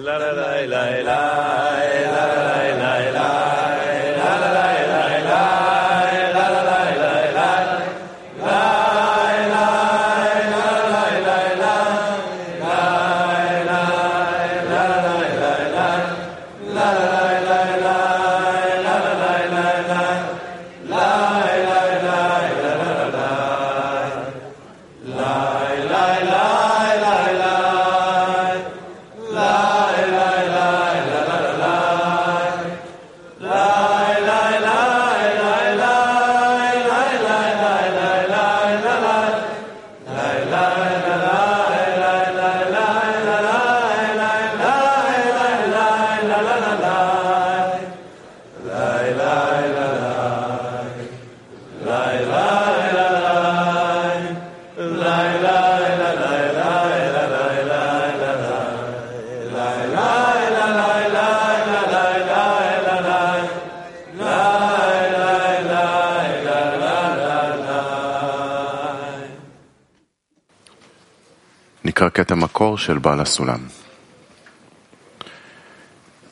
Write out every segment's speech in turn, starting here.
la la la la la la.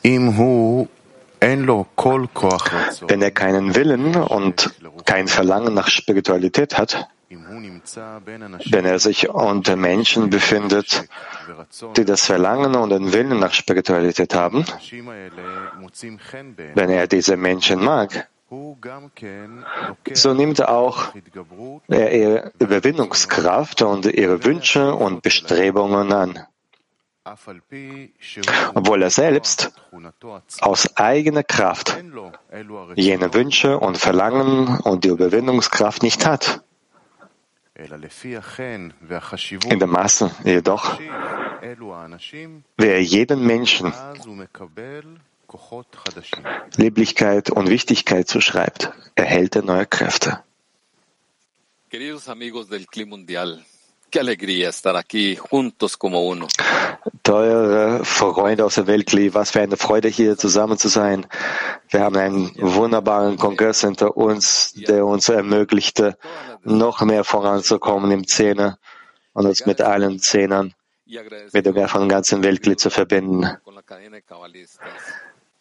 אם הוא אין לו כל כוח רצון, Wenn er keinen Willen und kein Verlangen nach Spiritualität hat, אם הוא נמצא בין אנשים wenn er sich unter Menschen befindet, ורצון, die das Verlangen und den Willen nach Spiritualität haben, האנשים האלה מוצאים חן בעיניו, wenn er diese Menschen mag, so nimmt auch ihre Überwindungskraft und ihre Wünsche und Bestrebungen an, obwohl er selbst aus eigener Kraft jene Wünsche und Verlangen und die Überwindungskraft nicht hat. In der Masse jedoch, wer jeden Menschen Lieblichkeit und Wichtigkeit zuschreibt, erhält er neue Kräfte. Teure Freunde aus der Weltkli, was für eine Freude hier zusammen zu sein. Wir haben einen wunderbaren Kongress hinter uns, der uns ermöglichte, noch mehr voranzukommen im Zehner und uns mit allen Zehnern mit dem von ganzen Weltkli zu verbinden.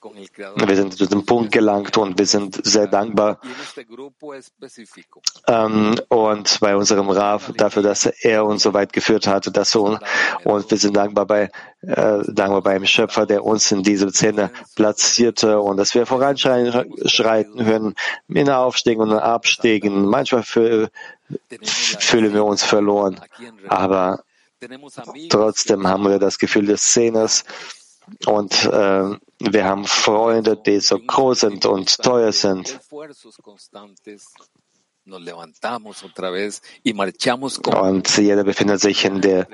Wir sind zu diesem Punkt gelangt und wir sind sehr dankbar ähm, und bei unserem Rav dafür, dass er uns so weit geführt hat, dass so, und wir sind dankbar bei äh, dankbar beim Schöpfer, der uns in diese Szene platzierte und dass wir voranschreiten hören, in Aufstiegen und Abstiegen. Manchmal fü- fühlen wir uns verloren, aber trotzdem haben wir das Gefühl des Szeners und äh, wir haben Freunde, die so groß sind und teuer sind. Und jeder befindet sich in der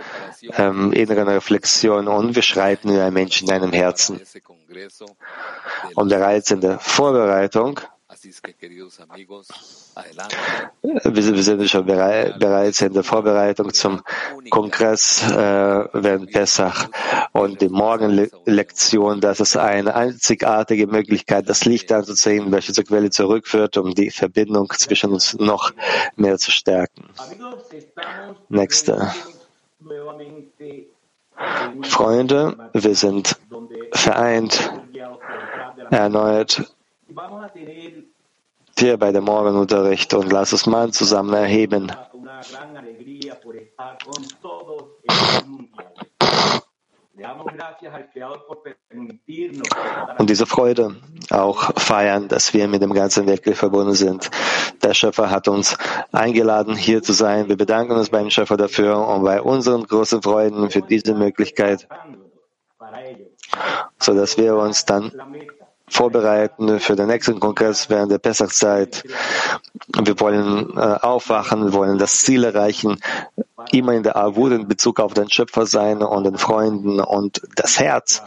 ähm, inneren Reflexion und wir schreiten in einem Menschen in einem Herzen. Und bereits in der Vorbereitung, Wir sind, schon berei bereits in der Vorbereitung zum Kongress äh, während Pessach und die Morgenlektion, das ist eine einzigartige Möglichkeit, das Licht anzuziehen, welche zur Quelle zurückführt, um die Verbindung zwischen uns noch mehr zu stärken. Nächster. Freunde, wir sind vereint erneut hier bei dem Morgenunterricht und lass uns mal zusammen erheben. Und diese Freude auch feiern, dass wir mit dem ganzen wirklich verbunden sind. Der Schöpfer hat uns eingeladen, hier zu sein. Wir bedanken uns beim Schöpfer dafür und bei unseren großen Freuden für diese Möglichkeit, para ello. so dass wir uns dann vorbereiten für den nächsten Kongress während der Pessachzeit. Wir wollen äh, aufwachen, wir wollen das Ziel erreichen, immer in der Avut in Bezug auf den Schöpfer sein und den Freunden und das Herz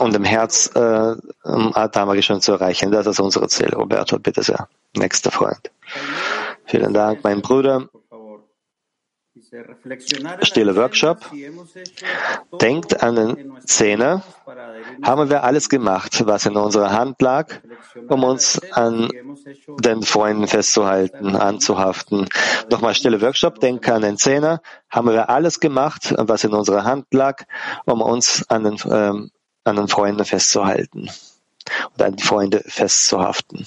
und im Herz äh, Adamari schon zu erreichen. Das ist unsere Ziel. Roberto, bitte sehr. Nächster Freund. Vielen Dank, mein Bruder. Stille Workshop. Denkt an den Zehner haben wir alles gemacht, was in unserer Hand lag, um uns an den Freunden festzuhalten, anzuhaften. Nochmal stille Workshop, denke an den Zehner. Haben wir alles gemacht, was in unserer Hand lag, um uns an den, ähm, an den Freunden festzuhalten und an die Freunde festzuhaften.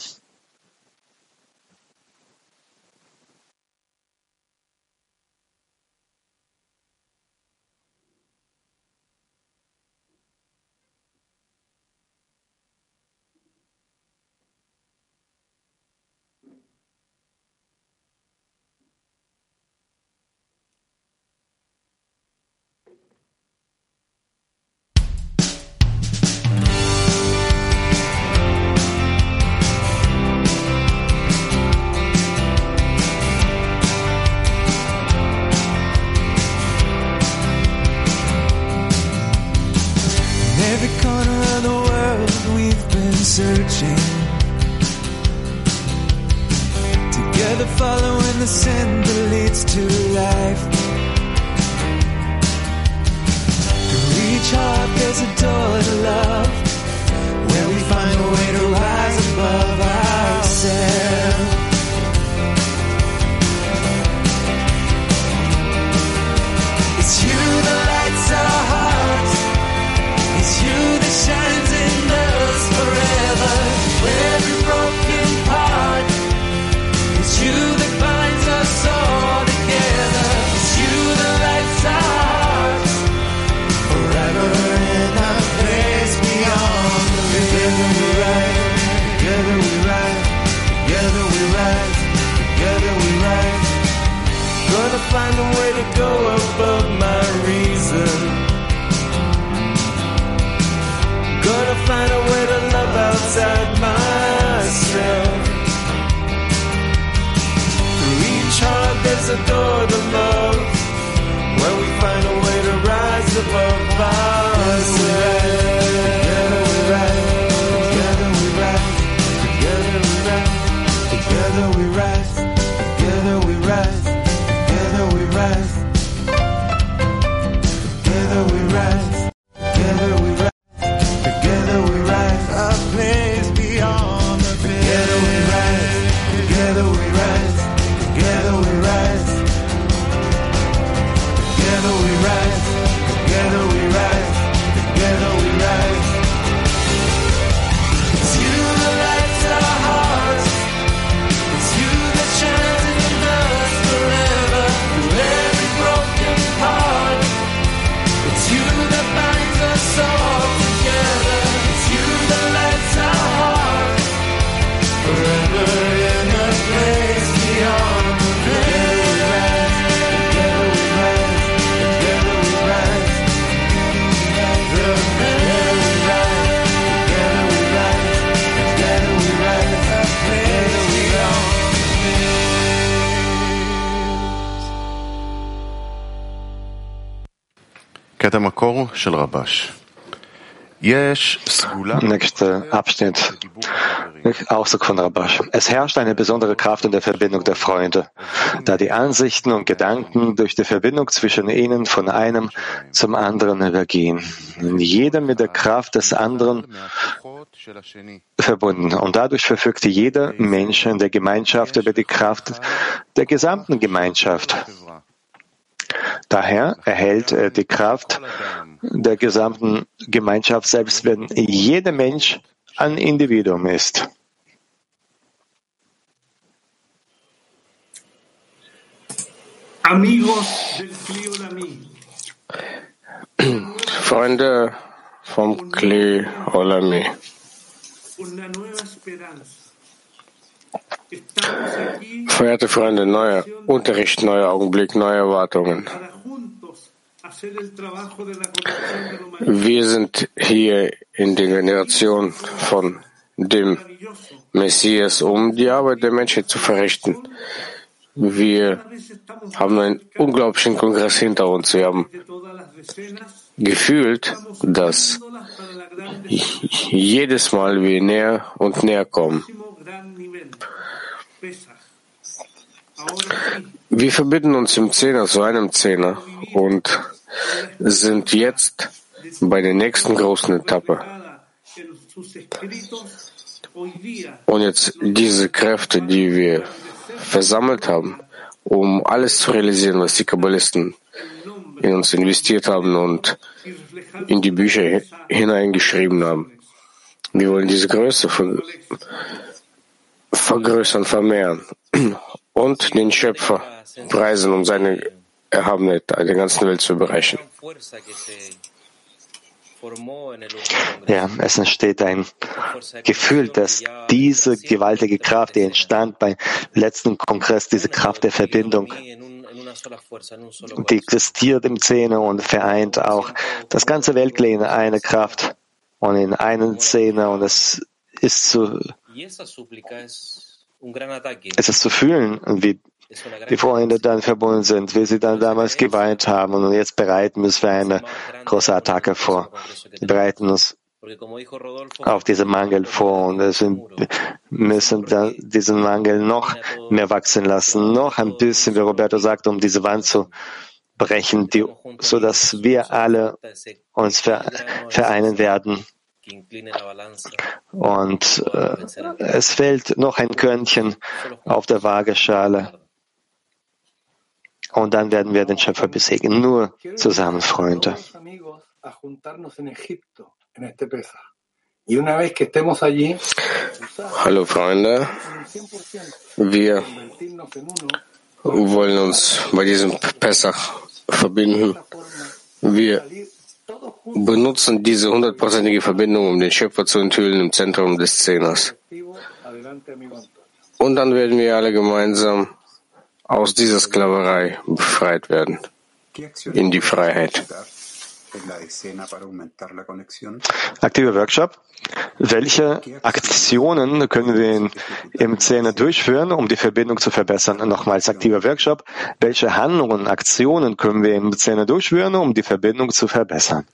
Nächster Abschnitt. Auszug von Rabash. Es herrscht eine besondere Kraft in der Verbindung der Freunde, da die Ansichten und Gedanken durch die Verbindung zwischen ihnen von einem zum anderen übergehen. Jeder mit der Kraft des anderen verbunden. Und dadurch verfügt jeder Mensch in der Gemeinschaft über die Kraft der gesamten Gemeinschaft. Daher erhält er die Kraft der gesamten Gemeinschaft, selbst wenn jeder Mensch ein Individuum ist. Amigos del Cli Olamí, Freunde vom Kli Olami, verehrte Freunde, neuer Unterricht, neuer Augenblick, neue Erwartungen. Wir sind hier in der Generation von dem. Messias, um die Arbeit der Menschheit zu verrichten. Wir haben einen unglaublichen Kongress hinter uns. Wir haben gefühlt, dass jedes Mal wir näher und näher kommen. Wir verbinden uns im Zehner zu einem Zehner und sind jetzt bei der nächsten großen Etappe. Und jetzt diese Kräfte, die wir versammelt haben, um alles zu realisieren, was die Kabbalisten in uns investiert haben und in die Bücher hi- hineingeschrieben haben. Wir wollen diese Größe ver vergrößern, vermehren und den Schöpfer preisen, um seine Erhabenheit der ganzen Welt zu bereichern. Ja, es entsteht ein Gefühl, dass diese gewaltige Kraft, die entstand beim letzten Kongress, diese Kraft der Verbindung, die existiert im Zähne und vereint auch das ganze Weltklee in eine Kraft und in einen Zähne. Und es ist zu, es ist zu fühlen, wie die Freunde dann verbunden sind, wie sie dann damals geweint haben und jetzt bereiten wir uns für eine große Attacke vor. Wir bereiten uns auf diesen Mangel vor und deswegen müssen diesen Mangel noch mehr wachsen lassen, noch ein bisschen, wie Roberto sagt, um diese Wand zu brechen, die, so dass wir alle uns ver, vereinen werden. Und äh, es fällt noch ein Körnchen auf der Waageschale. Und dann werden wir den Schöpfer besiegen. Nur zusammen, Freunde. Hallo Freunde, un 100%, wir wollen uns bei diesem Pessach verbinden. Wir benutzen diese hundertprozentige Verbindung, um den Schöpfer zu enthüllen im Zentrum des Zehners. Und dann werden wir alle gemeinsam aus dieser Sklaverei befreit werden, ¿Qué acciones in die Freiheit. Aktiver Workshop. Welche Aktionen können wir im Zähne durchführen, um die Verbindung zu verbessern? Nochmals aktiver Workshop. Welche Handlungen, Aktionen können wir im Zähne durchführen, um die Verbindung zu verbessern?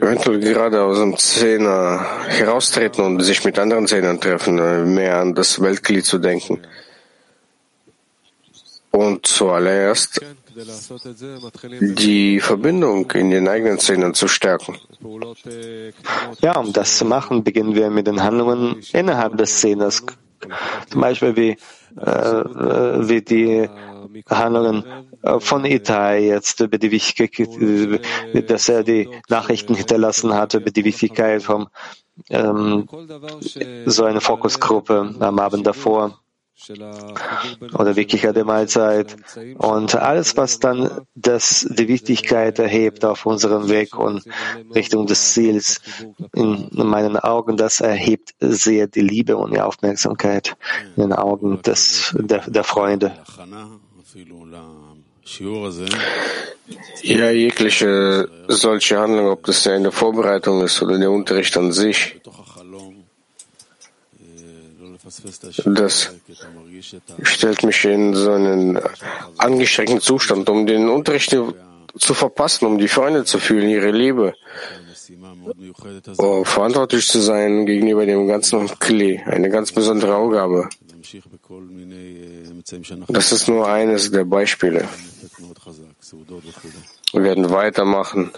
Eventuell gerade aus dem Zehner heraustreten und sich mit anderen Zehnern treffen, äh, mehr an das Weltglied zu denken. Und zuallererst die Verbindung in den eigenen Zehnern zu stärken. Ja, um das zu machen, beginnen wir mit den Handlungen innerhalb des Zehners zum Beispiel wie, äh, wie die Handlungen äh, von Itai jetzt über die Wichtigkeit, äh, dass er die Nachrichten hinterlassen hat, über die Wichtigkeit von ähm, so einer Fokusgruppe am Abend davor oder Wirklichkeit der Mahlzeit und alles, was dann das, die Wichtigkeit erhebt auf unserem Weg und Richtung des Ziels, in meinen Augen, das erhebt sehr die Liebe und die Aufmerksamkeit in den Augen des, der, der Freunde. Ja, jegliche solche Handlung, ob das ja in der Vorbereitung ist oder der Unterricht an sich, das stellt mich in so einen angeschränkten Zustand, um den Unterricht zu verpassen, um die Freunde zu fühlen, ihre Liebe, um verantwortlich zu sein gegenüber dem ganzen Klee, eine ganz besondere Aufgabe. Das ist nur eines der Beispiele. Wir werden weitermachen,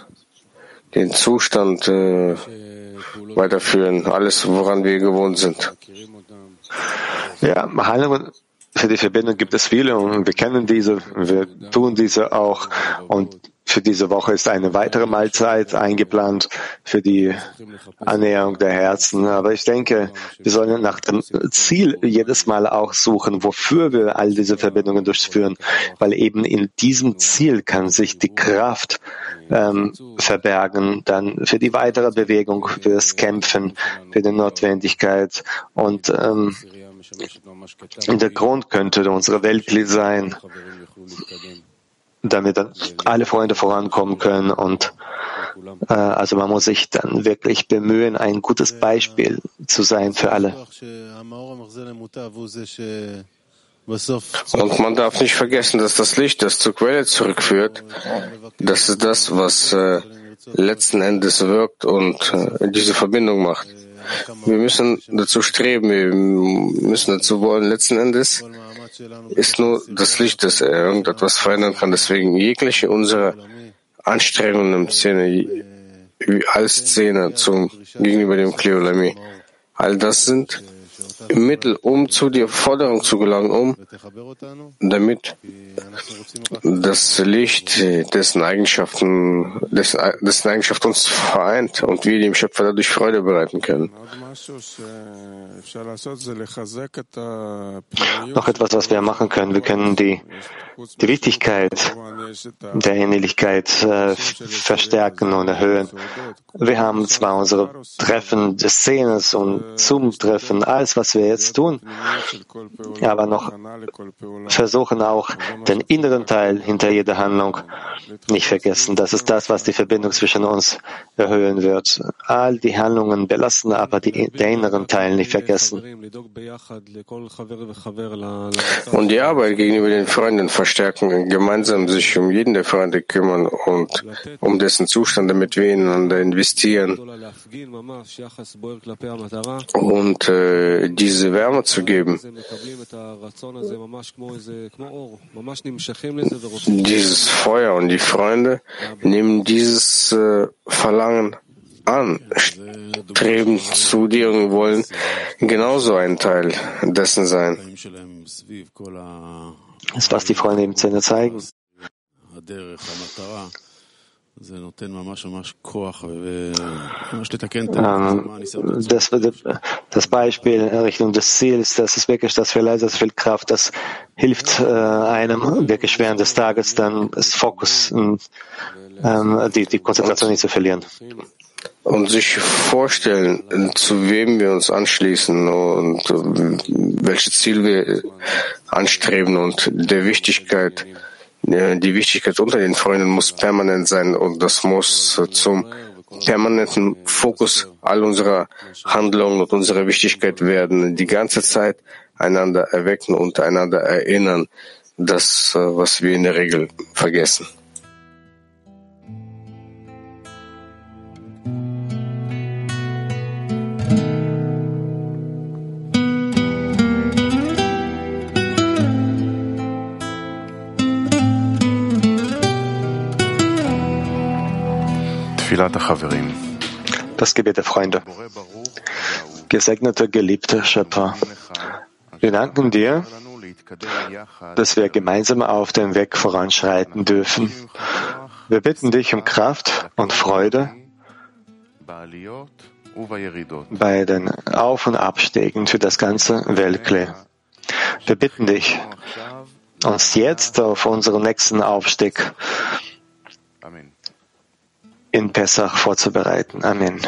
den Zustand äh, weiterführen, alles, woran wir gewohnt sind. Ja, Heilungen für die Verbindung gibt es viele und wir kennen diese, wir tun diese auch. Und für diese Woche ist eine weitere Mahlzeit eingeplant für die Annäherung der Herzen. Aber ich denke, wir sollen nach dem Ziel jedes Mal auch suchen, wofür wir all diese Verbindungen durchführen, weil eben in diesem Ziel kann sich die Kraft ähm, verbergen, dann für die weitere Bewegung, fürs Kämpfen, für die Notwendigkeit. Und ähm, der Grund könnte unsere Weltglied sein, damit dann alle Freunde vorankommen können. Und äh, also man muss sich dann wirklich bemühen, ein gutes Beispiel zu sein für alle. Und man darf nicht vergessen, dass das Licht, das zur Quelle zurückführt, das ist das, was äh, letzten Endes wirkt und äh, diese Verbindung macht. Wir müssen dazu streben, wir müssen dazu wollen. Letzten Endes ist nur das Licht, das er irgendetwas verändern kann. Deswegen jegliche unserer Anstrengungen im Szene, als Szene zum, gegenüber dem Kleolami, all das sind Mittel, um zu der Forderung zu gelangen, um damit das Licht, dessen Eigenschaften, dessen, Eigenschaft uns vereint und wir dem Schöpfer dadurch Freude bereiten können. Noch etwas, was wir machen können. Wir können die, die Wichtigkeit der Ähnlichkeit äh, verstärken und erhöhen. Wir haben zwar unsere Treffen des Szenes und Zoom-Treffen, alles, was wir jetzt tun, aber noch versuchen auch den inneren Teil hinter jeder Handlung nicht vergessen. Das ist das, was die Verbindung zwischen uns erhöhen wird. All die Handlungen belassen, aber die, den inneren Teil nicht vergessen. Und die Arbeit gegenüber den Freunden verstärken, gemeinsam sich um jeden der Freunde kümmern und um dessen Zustand, damit wir ineinander investieren und äh, diese Wärme zu geben. Dieses Feuer und die Freunde nehmen dieses äh, Verlangen an, streben zu dir und wollen genauso ein Teil dessen sein. Das ist, was die Freunde im Zähne zeigen. Das, das Beispiel Richtung des Ziels, das ist wirklich, das verleiht sehr viel Kraft, das hilft äh, einem wirklich während des Tages dann das Fokus, ähm, die, die Konzentration nicht zu verlieren. Und sich vorstellen, zu wem wir uns anschließen und welches Ziel wir anstreben und der Wichtigkeit, die Wichtigkeit unter den Freunden muss permanent sein und das muss zum permanenten Fokus all unserer Handlungen und unserer Wichtigkeit werden. Die ganze Zeit einander erwecken und einander erinnern, das, was wir in der Regel vergessen. Das Gebet der Freunde. Gesegneter, geliebter Schöpfer, wir danken dir, dass wir gemeinsam auf dem Weg voranschreiten dürfen. Wir bitten dich um Kraft und Freude bei den Auf- und Abstiegen für das ganze Weltkle. Wir bitten dich, uns jetzt auf unseren nächsten Aufstieg in Pessach vorzubereiten. Amen.